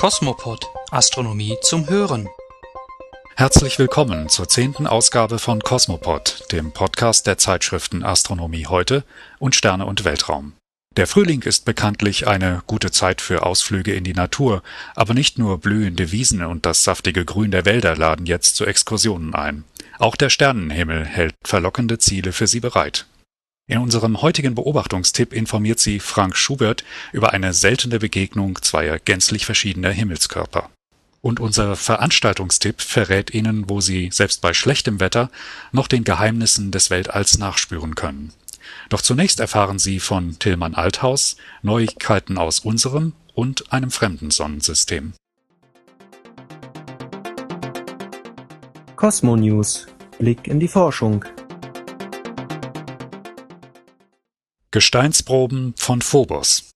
Kosmopod Astronomie zum Hören. Herzlich willkommen zur zehnten Ausgabe von Cosmopod, dem Podcast der Zeitschriften Astronomie heute und Sterne und Weltraum. Der Frühling ist bekanntlich eine gute Zeit für Ausflüge in die Natur, aber nicht nur blühende Wiesen und das saftige Grün der Wälder laden jetzt zu Exkursionen ein. Auch der Sternenhimmel hält verlockende Ziele für Sie bereit. In unserem heutigen Beobachtungstipp informiert Sie Frank Schubert über eine seltene Begegnung zweier gänzlich verschiedener Himmelskörper. Und unser Veranstaltungstipp verrät Ihnen, wo Sie selbst bei schlechtem Wetter noch den Geheimnissen des Weltalls nachspüren können. Doch zunächst erfahren Sie von Tillmann Althaus Neuigkeiten aus unserem und einem fremden Sonnensystem. Cosmo News Blick in die Forschung Gesteinsproben von Phobos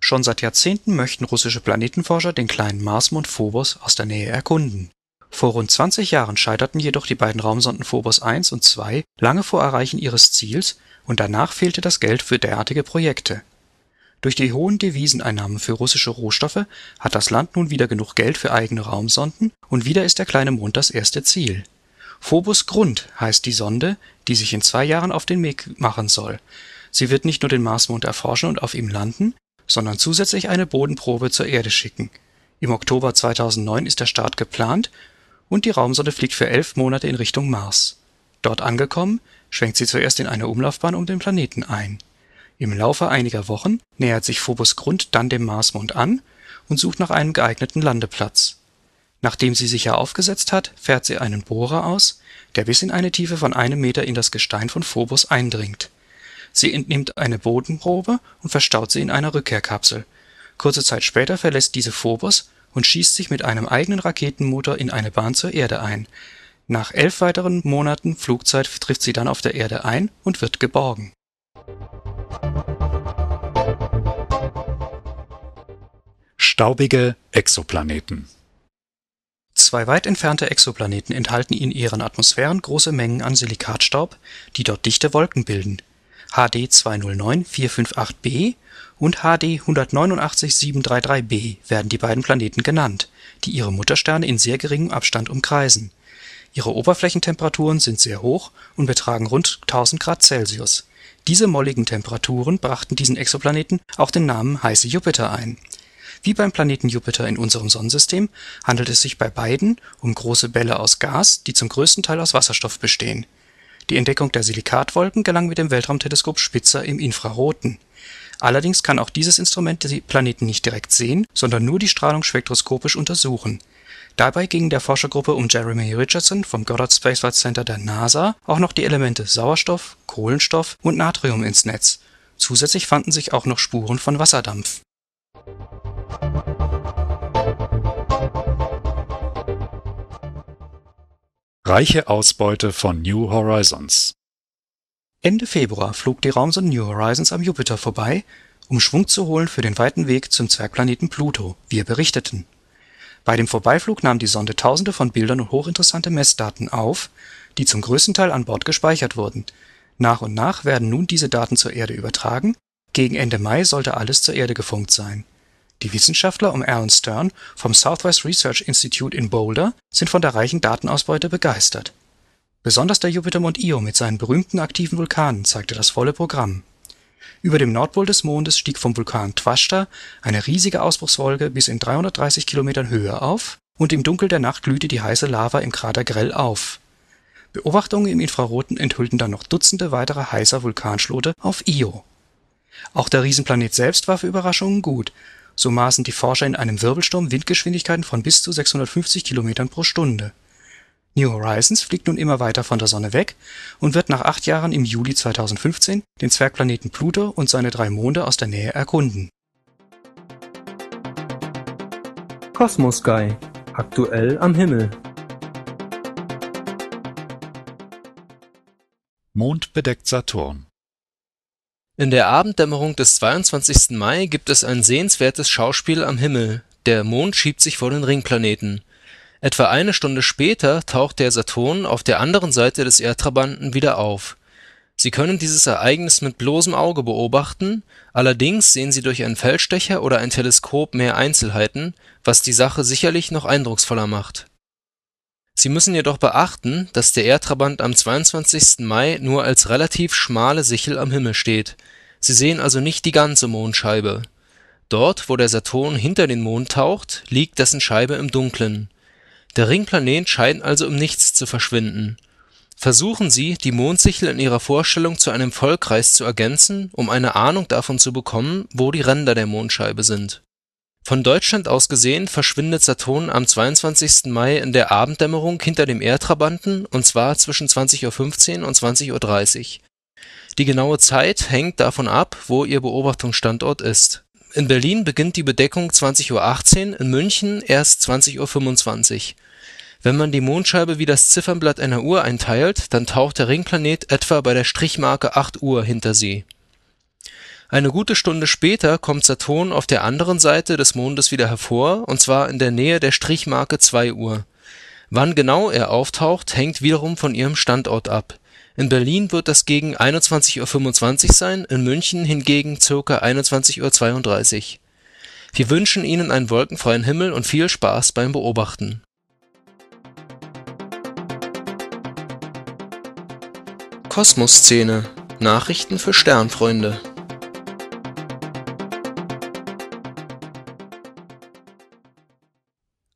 Schon seit Jahrzehnten möchten russische Planetenforscher den kleinen Marsmond Phobos aus der Nähe erkunden. Vor rund 20 Jahren scheiterten jedoch die beiden Raumsonden Phobos 1 und 2 lange vor Erreichen ihres Ziels und danach fehlte das Geld für derartige Projekte. Durch die hohen Deviseneinnahmen für russische Rohstoffe hat das Land nun wieder genug Geld für eigene Raumsonden und wieder ist der kleine Mond das erste Ziel. Phobos Grund heißt die Sonde, die sich in zwei Jahren auf den Weg machen soll Sie wird nicht nur den Marsmond erforschen und auf ihm landen, sondern zusätzlich eine Bodenprobe zur Erde schicken. Im Oktober 2009 ist der Start geplant und die Raumsonde fliegt für elf Monate in Richtung Mars. Dort angekommen, schwenkt sie zuerst in eine Umlaufbahn um den Planeten ein. Im Laufe einiger Wochen nähert sich Phobos Grund dann dem Marsmond an und sucht nach einem geeigneten Landeplatz. Nachdem sie sicher aufgesetzt hat, fährt sie einen Bohrer aus, der bis in eine Tiefe von einem Meter in das Gestein von Phobos eindringt Sie entnimmt eine Bodenprobe und verstaut sie in einer Rückkehrkapsel. Kurze Zeit später verlässt diese Phobos und schießt sich mit einem eigenen Raketenmotor in eine Bahn zur Erde ein. Nach elf weiteren Monaten Flugzeit trifft sie dann auf der Erde ein und wird geborgen. Staubige Exoplaneten Zwei weit entfernte Exoplaneten enthalten in ihren Atmosphären große Mengen an Silikatstaub, die dort dichte Wolken bilden HD 209 458b und HD 189 733b werden die beiden Planeten genannt, die ihre Muttersterne in sehr geringem Abstand umkreisen. Ihre Oberflächentemperaturen sind sehr hoch und betragen rund 1000 Grad Celsius. Diese molligen Temperaturen brachten diesen Exoplaneten auch den Namen heiße Jupiter ein. Wie beim Planeten Jupiter in unserem Sonnensystem handelt es sich bei beiden um große Bälle aus Gas, die zum größten Teil aus Wasserstoff bestehen die Entdeckung der Silikatwolken gelang mit dem Weltraumteleskop Spitzer im Infraroten. Allerdings kann auch dieses Instrument die Planeten nicht direkt sehen, sondern nur die Strahlung spektroskopisch untersuchen. Dabei gingen der Forschergruppe um Jeremy Richardson vom Goddard Space Flight Center der NASA auch noch die Elemente Sauerstoff, Kohlenstoff und Natrium ins Netz. Zusätzlich fanden sich auch noch Spuren von Wasserdampf Reiche Ausbeute von New Horizons Ende Februar flog die Raumsonde New Horizons am Jupiter vorbei, um Schwung zu holen für den weiten Weg zum Zwergplaneten Pluto, wir berichteten. Bei dem Vorbeiflug nahm die Sonde tausende von Bildern und hochinteressante Messdaten auf, die zum größten Teil an Bord gespeichert wurden. Nach und nach werden nun diese Daten zur Erde übertragen, gegen Ende Mai sollte alles zur Erde gefunkt sein die Wissenschaftler um Alan Stern vom Southwest Research Institute in Boulder sind von der reichen Datenausbeute begeistert. Besonders der Jupitermond Io mit seinen berühmten aktiven Vulkanen zeigte das volle Programm. Über dem Nordpol des Mondes stieg vom Vulkan Twashta eine riesige Ausbruchswolke bis in 330 Kilometern Höhe auf und im Dunkel der Nacht glühte die heiße Lava im Krater grell auf. Beobachtungen im Infraroten enthüllten dann noch Dutzende weiterer heißer Vulkanschlote auf Io. Auch der Riesenplanet selbst war für Überraschungen gut so maßen die Forscher in einem Wirbelsturm Windgeschwindigkeiten von bis zu 650 Kilometern pro Stunde. New Horizons fliegt nun immer weiter von der Sonne weg und wird nach acht Jahren im Juli 2015 den Zwergplaneten Pluto und seine drei Monde aus der Nähe erkunden. Cosmos Sky aktuell am Himmel Mond bedeckt Saturn in der Abenddämmerung des 22. Mai gibt es ein sehenswertes Schauspiel am Himmel, der Mond schiebt sich vor den Ringplaneten. Etwa eine Stunde später taucht der Saturn auf der anderen Seite des Erdtrabanten wieder auf. Sie können dieses Ereignis mit bloßem Auge beobachten, allerdings sehen Sie durch einen Feldstecher oder ein Teleskop mehr Einzelheiten, was die Sache sicherlich noch eindrucksvoller macht. Sie müssen jedoch beachten, dass der Erdtrabant am 22. Mai nur als relativ schmale Sichel am Himmel steht, Sie sehen also nicht die ganze Mondscheibe. Dort, wo der Saturn hinter den Mond taucht, liegt dessen Scheibe im Dunkeln. Der Ringplanet scheint also im Nichts zu verschwinden Versuchen Sie, die Mondsichel in Ihrer Vorstellung zu einem Vollkreis zu ergänzen, um eine Ahnung davon zu bekommen, wo die Ränder der Mondscheibe sind. Von Deutschland aus gesehen verschwindet Saturn am 22. Mai in der Abenddämmerung hinter dem Erdtrabanten und zwar zwischen 20:15 Uhr und 20:30 Uhr. Die genaue Zeit hängt davon ab, wo Ihr Beobachtungsstandort ist. In Berlin beginnt die Bedeckung 20:18 Uhr, in München erst 20:25 Uhr wenn man die Mondscheibe wie das Ziffernblatt einer Uhr einteilt, dann taucht der Ringplanet etwa bei der Strichmarke 8 Uhr hinter sie. Eine gute Stunde später kommt Saturn auf der anderen Seite des Mondes wieder hervor, und zwar in der Nähe der Strichmarke 2 Uhr. Wann genau er auftaucht, hängt wiederum von ihrem Standort ab. In Berlin wird das gegen 21:25 Uhr sein, in München hingegen ca. 21:32 Uhr. Wir wünschen Ihnen einen wolkenfreien Himmel und viel Spaß beim Beobachten Kosmosszene – Nachrichten für Sternfreunde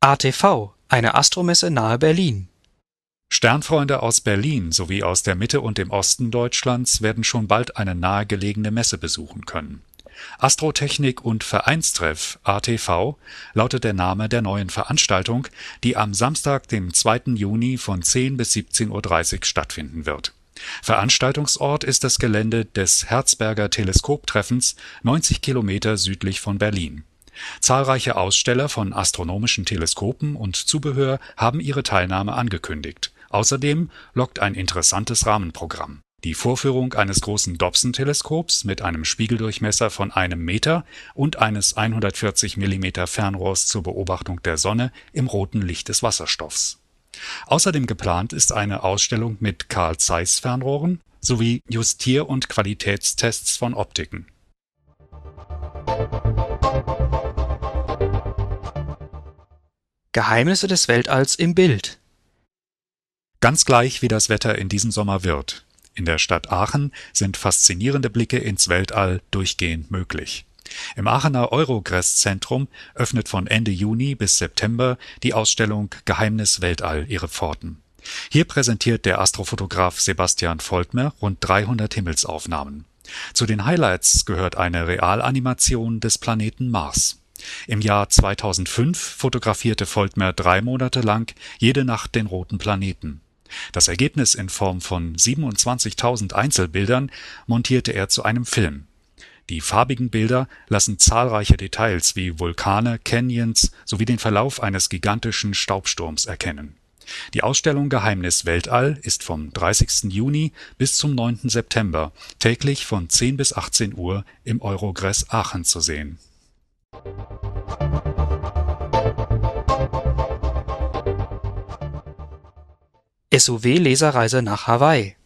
ATV – Eine Astromesse nahe Berlin Sternfreunde aus Berlin sowie aus der Mitte und dem Osten Deutschlands werden schon bald eine nahegelegene Messe besuchen können. Astrotechnik und Vereinstreff (ATV) lautet der Name der neuen Veranstaltung, die am Samstag, dem 2. Juni von 10 bis 17:30 Uhr stattfinden wird Veranstaltungsort ist das Gelände des Herzberger Teleskoptreffens 90 Kilometer südlich von Berlin. Zahlreiche Aussteller von astronomischen Teleskopen und Zubehör haben ihre Teilnahme angekündigt. Außerdem lockt ein interessantes Rahmenprogramm: die Vorführung eines großen Dobson-Teleskops mit einem Spiegeldurchmesser von einem Meter und eines 140 mm Fernrohrs zur Beobachtung der Sonne im roten Licht des Wasserstoffs Außerdem geplant ist eine Ausstellung mit Carl Zeiss Fernrohren sowie Justier und Qualitätstests von Optiken. Geheimnisse des Weltalls im Bild Ganz gleich wie das Wetter in diesem Sommer wird. In der Stadt Aachen sind faszinierende Blicke ins Weltall durchgehend möglich im Aachener Eurogress-Zentrum öffnet von Ende Juni bis September die Ausstellung Geheimnis Weltall ihre Pforten. Hier präsentiert der Astrofotograf Sebastian Voltmer rund 300 Himmelsaufnahmen. Zu den Highlights gehört eine Realanimation des Planeten Mars. Im Jahr 2005 fotografierte Voltmer drei Monate lang jede Nacht den roten Planeten. Das Ergebnis in Form von 27.000 Einzelbildern montierte er zu einem Film die farbigen Bilder lassen zahlreiche Details wie Vulkane, Canyons sowie den Verlauf eines gigantischen Staubsturms erkennen. Die Ausstellung Geheimnis Weltall ist vom 30. Juni bis zum 9. September täglich von 10 bis 18 Uhr im Eurogress Aachen zu sehen. SUW-Leserreise nach Hawaii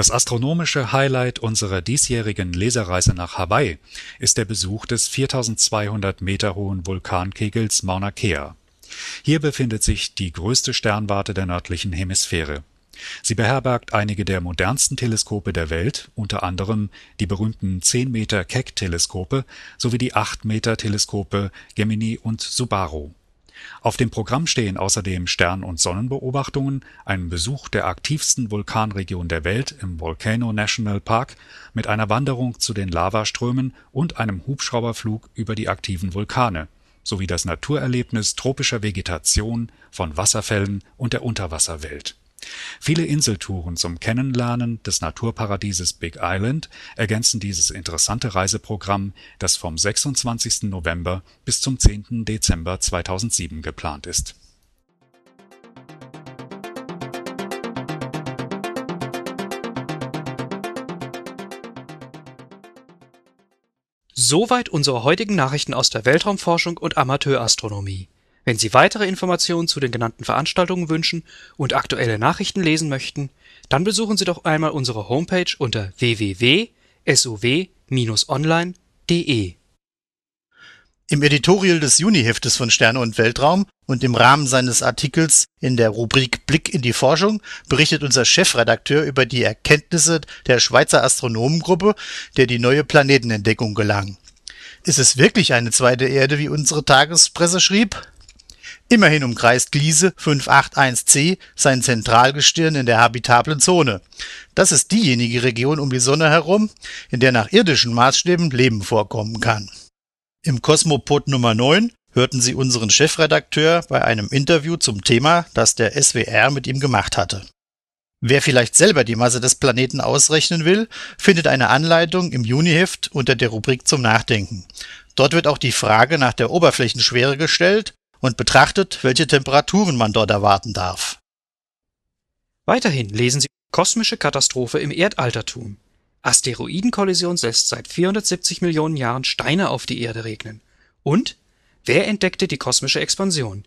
das astronomische Highlight unserer diesjährigen Leserreise nach Hawaii ist der Besuch des 4200 Meter hohen Vulkankegels Mauna Kea. Hier befindet sich die größte Sternwarte der nördlichen Hemisphäre. Sie beherbergt einige der modernsten Teleskope der Welt, unter anderem die berühmten 10 Meter Keck-Teleskope sowie die 8 Meter Teleskope Gemini und Subaru. Auf dem Programm stehen außerdem Stern und Sonnenbeobachtungen, ein Besuch der aktivsten Vulkanregion der Welt im Volcano National Park mit einer Wanderung zu den Lavaströmen und einem Hubschrauberflug über die aktiven Vulkane, sowie das Naturerlebnis tropischer Vegetation, von Wasserfällen und der Unterwasserwelt Viele Inseltouren zum Kennenlernen des Naturparadieses Big Island ergänzen dieses interessante Reiseprogramm, das vom 26. November bis zum 10. Dezember 2007 geplant ist. Soweit unsere heutigen Nachrichten aus der Weltraumforschung und Amateurastronomie Wenn Sie weitere Informationen zu den genannten Veranstaltungen wünschen und aktuelle Nachrichten lesen möchten, dann besuchen Sie doch einmal unsere Homepage unter www.sow-online.de. Im Editorial des Juniheftes von Sterne und Weltraum und im Rahmen seines Artikels in der Rubrik Blick in die Forschung berichtet unser Chefredakteur über die Erkenntnisse der Schweizer Astronomengruppe, der die neue Planetenentdeckung gelang. Ist es wirklich eine zweite Erde, wie unsere Tagespresse schrieb? Immerhin umkreist Gliese 581c sein Zentralgestirn in der habitablen Zone. Das ist diejenige Region um die Sonne herum, in der nach irdischen Maßstäben Leben vorkommen kann. Im Kosmopod Nummer 9 hörten Sie unseren Chefredakteur bei einem Interview zum Thema, das der SWR mit ihm gemacht hatte. Wer vielleicht selber die Masse des Planeten ausrechnen will, findet eine Anleitung im Juniheft unter der Rubrik zum Nachdenken. Dort wird auch die Frage nach der Oberflächenschwere gestellt und betrachtet, welche Temperaturen man dort erwarten darf. Weiterhin lesen Sie Kosmische Katastrophe im Erdaltertum. Asteroidenkollision lässt seit 470 Millionen Jahren Steine auf die Erde regnen. Und wer entdeckte die kosmische Expansion?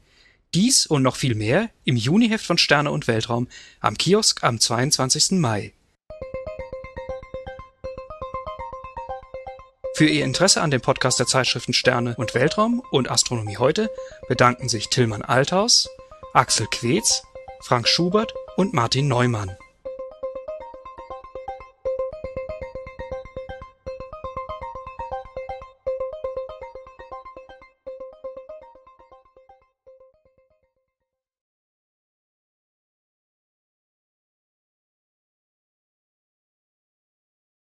Dies und noch viel mehr im Juniheft von Sterne und Weltraum am Kiosk am 22. Mai. Für Ihr Interesse an dem Podcast der Zeitschriften Sterne und Weltraum und Astronomie heute bedanken sich Tillmann Althaus, Axel Quetz, Frank Schubert und Martin Neumann.